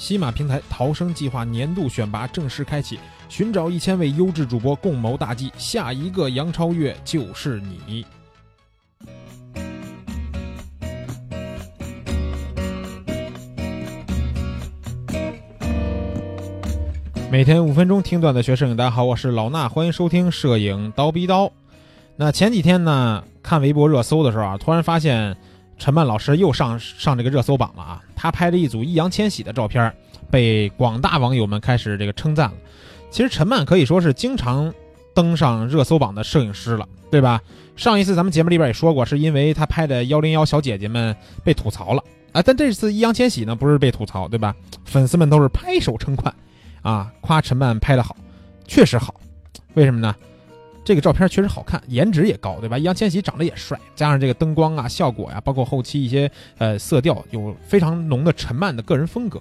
西马平台逃生计划年度选拔正式开启，寻找一千位优质主播共谋大计，下一个杨超越就是你。每天五分钟听段子学摄影，大家好，我是老衲，欢迎收听摄影刀逼刀。那前几天呢，看微博热搜的时候啊，突然发现陈曼老师又上上这个热搜榜了啊。他拍了一组易烊千玺的照片，被广大网友们开始这个称赞了。其实陈曼可以说是经常登上热搜榜的摄影师了，对吧？上一次咱们节目里边也说过，是因为他拍的幺零幺小姐姐们被吐槽了啊。但这次易烊千玺呢，不是被吐槽，对吧？粉丝们都是拍手称快。啊，夸陈曼拍的好，确实好，为什么呢？这个照片确实好看，颜值也高，对吧？易烊千玺长得也帅，加上这个灯光啊、效果呀，包括后期一些呃色调，有非常浓的陈曼的个人风格。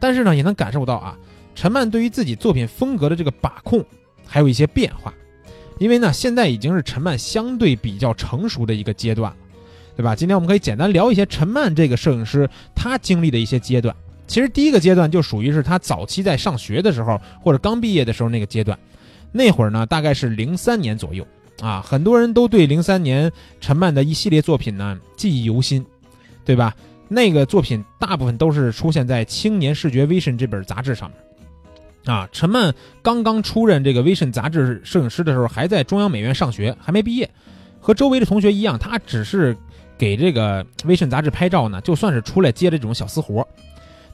但是呢，也能感受到啊，陈曼对于自己作品风格的这个把控还有一些变化。因为呢，现在已经是陈曼相对比较成熟的一个阶段了，对吧？今天我们可以简单聊一些陈曼这个摄影师他经历的一些阶段。其实第一个阶段就属于是他早期在上学的时候，或者刚毕业的时候那个阶段，那会儿呢大概是零三年左右啊，很多人都对零三年陈曼的一系列作品呢记忆犹新，对吧？那个作品大部分都是出现在《青年视觉 Vision》这本杂志上面啊。陈曼刚刚出任这个 Vision 杂志摄影师的时候，还在中央美院上学，还没毕业，和周围的同学一样，他只是给这个 Vision 杂志拍照呢，就算是出来接的这种小私活。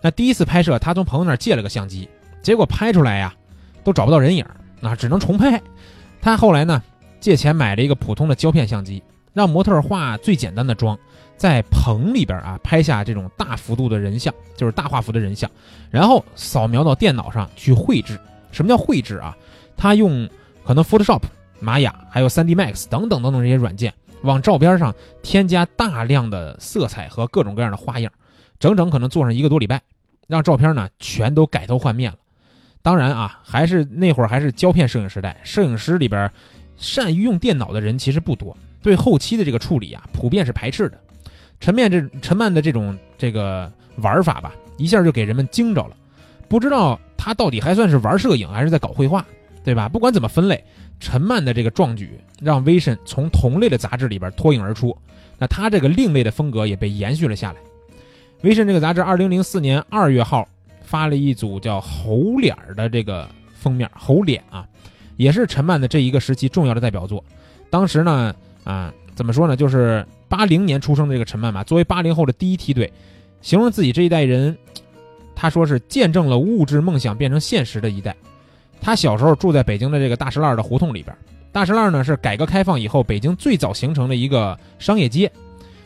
那第一次拍摄，他从朋友那儿借了个相机，结果拍出来呀，都找不到人影，那只能重拍。他后来呢，借钱买了一个普通的胶片相机，让模特化最简单的妆，在棚里边啊拍下这种大幅度的人像，就是大画幅的人像，然后扫描到电脑上去绘制。什么叫绘制啊？他用可能 Photoshop、玛雅还有 3D Max 等等等等这些软件，往照片上添加大量的色彩和各种各样的花样，整整可能做上一个多礼拜。让照片呢全都改头换面了，当然啊，还是那会儿还是胶片摄影时代，摄影师里边善于用电脑的人其实不多，对后期的这个处理啊，普遍是排斥的。陈面这陈曼的这种这个玩法吧，一下就给人们惊着了，不知道他到底还算是玩摄影还是在搞绘画，对吧？不管怎么分类，陈曼的这个壮举让 Vision 从同类的杂志里边脱颖而出，那他这个另类的风格也被延续了下来。《威神》这个杂志，二零零四年二月号发了一组叫“猴脸”的这个封面，猴脸啊，也是陈曼的这一个时期重要的代表作。当时呢，啊，怎么说呢？就是八零年出生的这个陈曼嘛，作为八零后的第一梯队，形容自己这一代人，他说是见证了物质梦想变成现实的一代。他小时候住在北京的这个大石烂的胡同里边，大石烂呢是改革开放以后北京最早形成的一个商业街。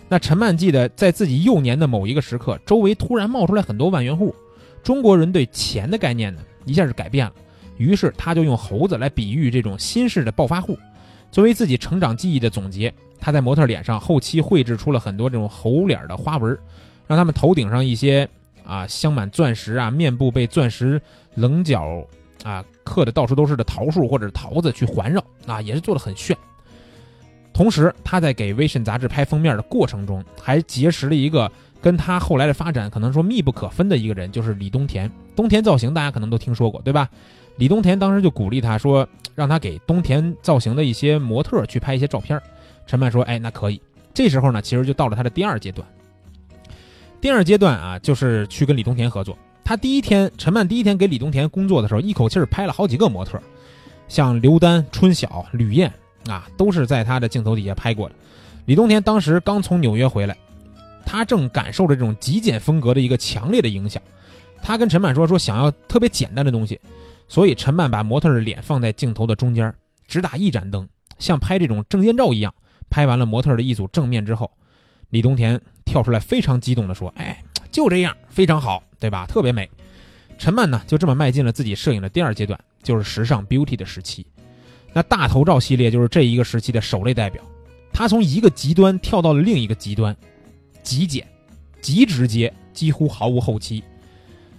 那陈曼记得，在自己幼年的某一个时刻，周围突然冒出来很多万元户，中国人对钱的概念呢，一下就改变了。于是他就用猴子来比喻这种新式的暴发户，作为自己成长记忆的总结，他在模特脸上后期绘制出了很多这种猴脸的花纹，让他们头顶上一些啊镶满钻石啊，面部被钻石棱角啊刻的到处都是的桃树或者桃子去环绕啊，也是做的很炫。同时，他在给《Vision》杂志拍封面的过程中，还结识了一个跟他后来的发展可能说密不可分的一个人，就是李东田。东田造型大家可能都听说过，对吧？李东田当时就鼓励他说，让他给东田造型的一些模特去拍一些照片。陈曼说：“哎，那可以。”这时候呢，其实就到了他的第二阶段。第二阶段啊，就是去跟李东田合作。他第一天，陈曼第一天给李东田工作的时候，一口气拍了好几个模特，像刘丹、春晓、吕燕。啊，都是在他的镜头底下拍过的。李东田当时刚从纽约回来，他正感受着这种极简风格的一个强烈的影响。他跟陈曼说：“说想要特别简单的东西。”所以陈曼把模特的脸放在镜头的中间，只打一盏灯，像拍这种证件照一样。拍完了模特的一组正面之后，李东田跳出来非常激动地说：“哎，就这样，非常好，对吧？特别美。”陈曼呢，就这么迈进了自己摄影的第二阶段，就是时尚 beauty 的时期。那大头照系列就是这一个时期的首类代表，他从一个极端跳到了另一个极端，极简、极直接，几乎毫无后期，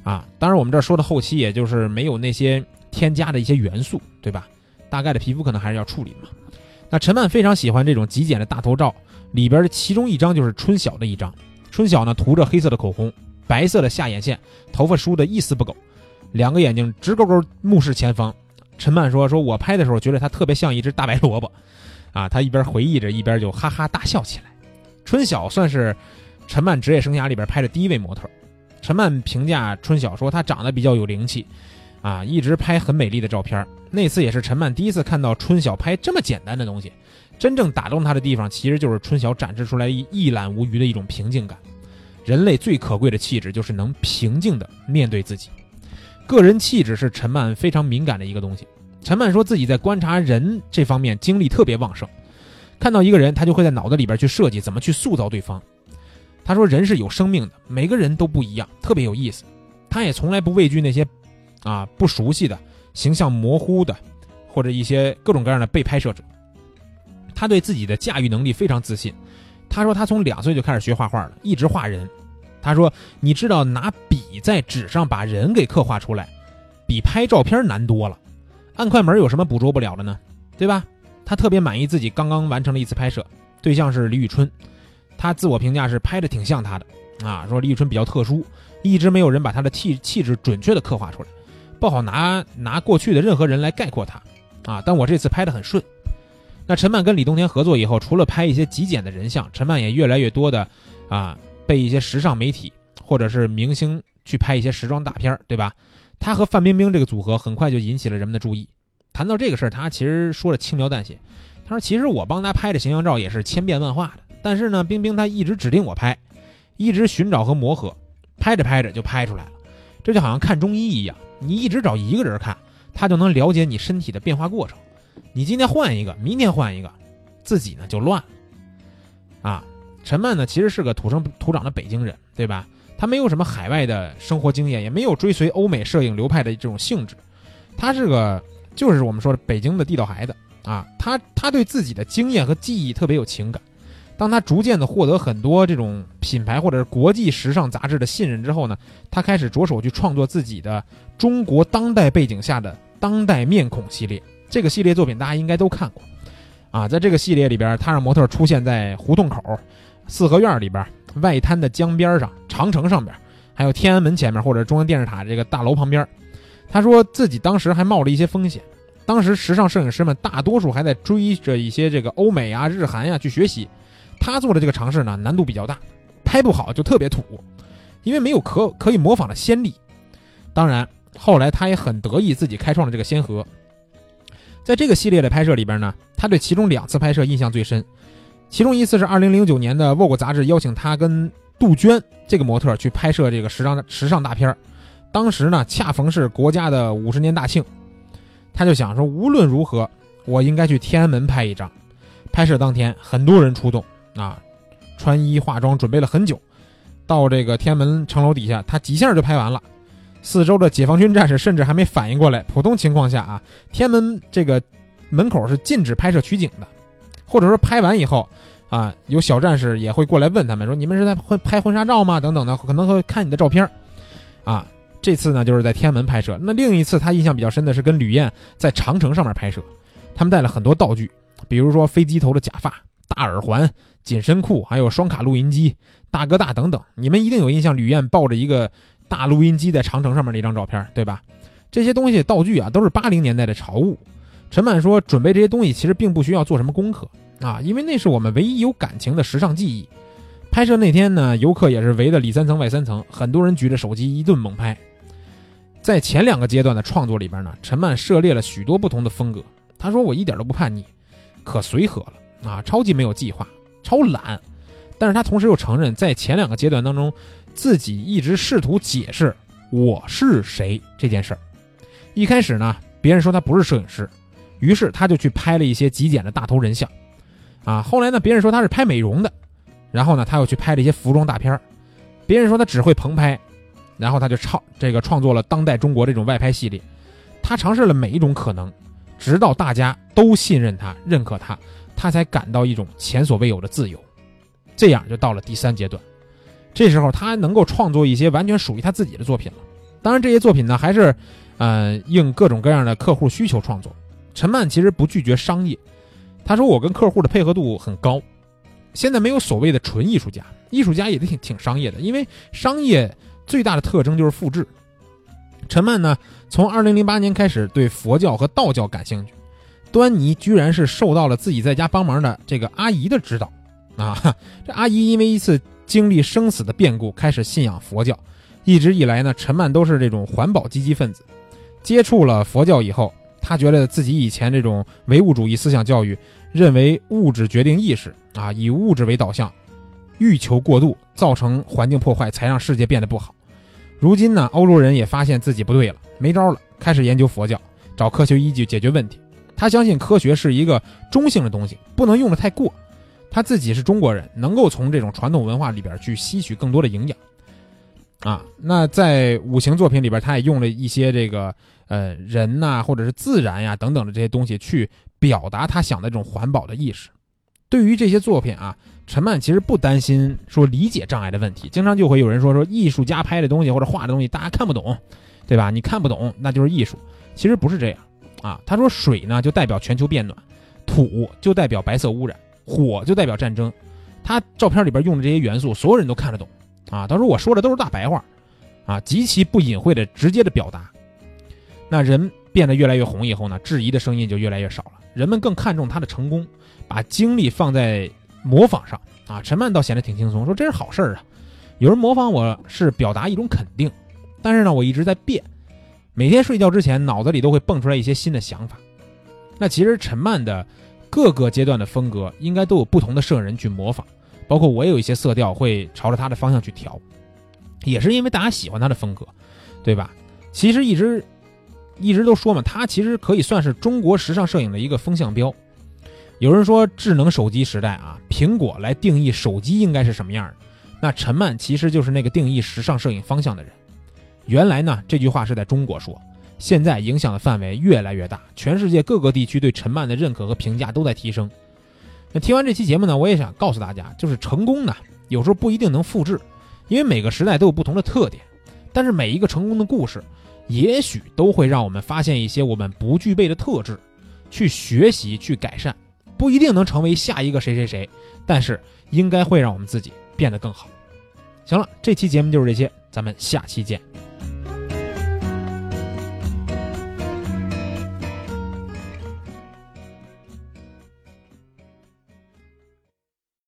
啊，当然我们这说的后期，也就是没有那些添加的一些元素，对吧？大概的皮肤可能还是要处理嘛。那陈曼非常喜欢这种极简的大头照，里边的其中一张就是春晓的一张，春晓呢涂着黑色的口红，白色的下眼线，头发梳得一丝不苟，两个眼睛直勾勾目视前方。陈曼说：“说我拍的时候觉得他特别像一只大白萝卜，啊，他一边回忆着，一边就哈哈大笑起来。”春晓算是陈曼职业生涯里边拍的第一位模特。陈曼评价春晓说：“她长得比较有灵气，啊，一直拍很美丽的照片。那次也是陈曼第一次看到春晓拍这么简单的东西。真正打动他的地方，其实就是春晓展示出来一览无余的一种平静感。人类最可贵的气质，就是能平静地面对自己。个人气质是陈曼非常敏感的一个东西。陈曼说自己在观察人这方面精力特别旺盛，看到一个人，他就会在脑子里边去设计怎么去塑造对方。”他说：“人是有生命的，每个人都不一样，特别有意思。他也从来不畏惧那些，啊不熟悉的、形象模糊的，或者一些各种各样的被拍摄者。他对自己的驾驭能力非常自信。他说他从两岁就开始学画画了，一直画人。他说，你知道拿笔在纸上把人给刻画出来，比拍照片难多了。按快门有什么捕捉不了的呢？对吧？他特别满意自己刚刚完成了一次拍摄，对象是李宇春。”他自我评价是拍的挺像他的，啊，说李宇春比较特殊，一直没有人把他的气气质准确的刻画出来，不好拿拿过去的任何人来概括他，啊，但我这次拍的很顺。那陈曼跟李冬田合作以后，除了拍一些极简的人像，陈曼也越来越多的，啊，被一些时尚媒体或者是明星去拍一些时装大片对吧？他和范冰冰这个组合很快就引起了人们的注意。谈到这个事儿，他其实说的轻描淡写，他说其实我帮他拍的形象照也是千变万化的。但是呢，冰冰她一直指定我拍，一直寻找和磨合，拍着拍着就拍出来了。这就好像看中医一样，你一直找一个人看，他就能了解你身体的变化过程。你今天换一个，明天换一个，自己呢就乱了。啊，陈曼呢其实是个土生土长的北京人，对吧？他没有什么海外的生活经验，也没有追随欧美摄影流派的这种性质。他是个就是我们说的北京的地道孩子啊。他他对自己的经验和记忆特别有情感。当他逐渐的获得很多这种品牌或者是国际时尚杂志的信任之后呢，他开始着手去创作自己的中国当代背景下的当代面孔系列。这个系列作品大家应该都看过，啊，在这个系列里边，他让模特出现在胡同口、四合院里边、外滩的江边上、长城上边，还有天安门前面或者中央电视塔这个大楼旁边。他说自己当时还冒了一些风险，当时时尚摄影师们大多数还在追着一些这个欧美啊、日韩呀去学习。他做的这个尝试呢，难度比较大，拍不好就特别土，因为没有可可以模仿的先例。当然，后来他也很得意自己开创了这个先河。在这个系列的拍摄里边呢，他对其中两次拍摄印象最深，其中一次是2009年的《Vogue》杂志邀请他跟杜鹃这个模特去拍摄这个时尚时尚大片儿当时呢恰逢是国家的五十年大庆，他就想说无论如何，我应该去天安门拍一张。拍摄当天，很多人出动。啊，穿衣化妆准备了很久，到这个天安门城楼底下，他几下就拍完了。四周的解放军战士甚至还没反应过来。普通情况下啊，天安门这个门口是禁止拍摄取景的，或者说拍完以后啊，有小战士也会过来问他们说：“你们是在拍拍婚纱照吗？”等等的，可能会看你的照片。啊，这次呢就是在天安门拍摄。那另一次他印象比较深的是跟吕燕在长城上面拍摄，他们带了很多道具，比如说飞机头的假发、大耳环。紧身裤，还有双卡录音机、大哥大等等，你们一定有印象。吕燕抱着一个大录音机在长城上面那张照片，对吧？这些东西道具啊，都是八零年代的潮物。陈满说，准备这些东西其实并不需要做什么功课啊，因为那是我们唯一有感情的时尚记忆。拍摄那天呢，游客也是围的里三层外三层，很多人举着手机一顿猛拍。在前两个阶段的创作里边呢，陈曼涉猎了许多不同的风格。他说：“我一点都不叛逆，可随和了啊，超级没有计划。”超懒，但是他同时又承认，在前两个阶段当中，自己一直试图解释我是谁这件事儿。一开始呢，别人说他不是摄影师，于是他就去拍了一些极简的大头人像，啊，后来呢，别人说他是拍美容的，然后呢，他又去拍了一些服装大片儿，别人说他只会棚拍，然后他就创这个创作了当代中国这种外拍系列，他尝试了每一种可能，直到大家都信任他、认可他。他才感到一种前所未有的自由，这样就到了第三阶段。这时候他能够创作一些完全属于他自己的作品了。当然，这些作品呢，还是，呃，应各种各样的客户需求创作。陈曼其实不拒绝商业，他说我跟客户的配合度很高。现在没有所谓的纯艺术家，艺术家也挺挺商业的，因为商业最大的特征就是复制。陈曼呢，从2008年开始对佛教和道教感兴趣，端倪居然是受到了自己在家帮忙的这个阿姨的指导啊。这阿姨因为一次经历生死的变故，开始信仰佛教。一直以来呢，陈曼都是这种环保积极分子。接触了佛教以后，他觉得自己以前这种唯物主义思想教育，认为物质决定意识啊，以物质为导向，欲求过度，造成环境破坏，才让世界变得不好。如今呢，欧洲人也发现自己不对了，没招了，开始研究佛教，找科学依据解决问题。他相信科学是一个中性的东西，不能用的太过。他自己是中国人，能够从这种传统文化里边去吸取更多的营养。啊，那在五行作品里边，他也用了一些这个呃人呐，或者是自然呀等等的这些东西，去表达他想的这种环保的意识。对于这些作品啊，陈曼其实不担心说理解障碍的问题。经常就会有人说说艺术家拍的东西或者画的东西，大家看不懂，对吧？你看不懂，那就是艺术。其实不是这样啊。他说水呢就代表全球变暖，土就代表白色污染，火就代表战争。他照片里边用的这些元素，所有人都看得懂。啊，他说我说的都是大白话，啊，极其不隐晦的直接的表达。那人变得越来越红以后呢，质疑的声音就越来越少了，人们更看重他的成功，把精力放在模仿上。啊，陈曼倒显得挺轻松，说这是好事儿啊，有人模仿我是表达一种肯定。但是呢，我一直在变，每天睡觉之前脑子里都会蹦出来一些新的想法。那其实陈曼的各个阶段的风格应该都有不同的摄影人去模仿。包括我也有一些色调会朝着他的方向去调，也是因为大家喜欢他的风格，对吧？其实一直一直都说嘛，他其实可以算是中国时尚摄影的一个风向标。有人说智能手机时代啊，苹果来定义手机应该是什么样的，那陈曼其实就是那个定义时尚摄影方向的人。原来呢，这句话是在中国说，现在影响的范围越来越大，全世界各个地区对陈曼的认可和评价都在提升。那听完这期节目呢，我也想告诉大家，就是成功呢，有时候不一定能复制，因为每个时代都有不同的特点。但是每一个成功的故事，也许都会让我们发现一些我们不具备的特质，去学习去改善，不一定能成为下一个谁谁谁，但是应该会让我们自己变得更好。行了，这期节目就是这些，咱们下期见。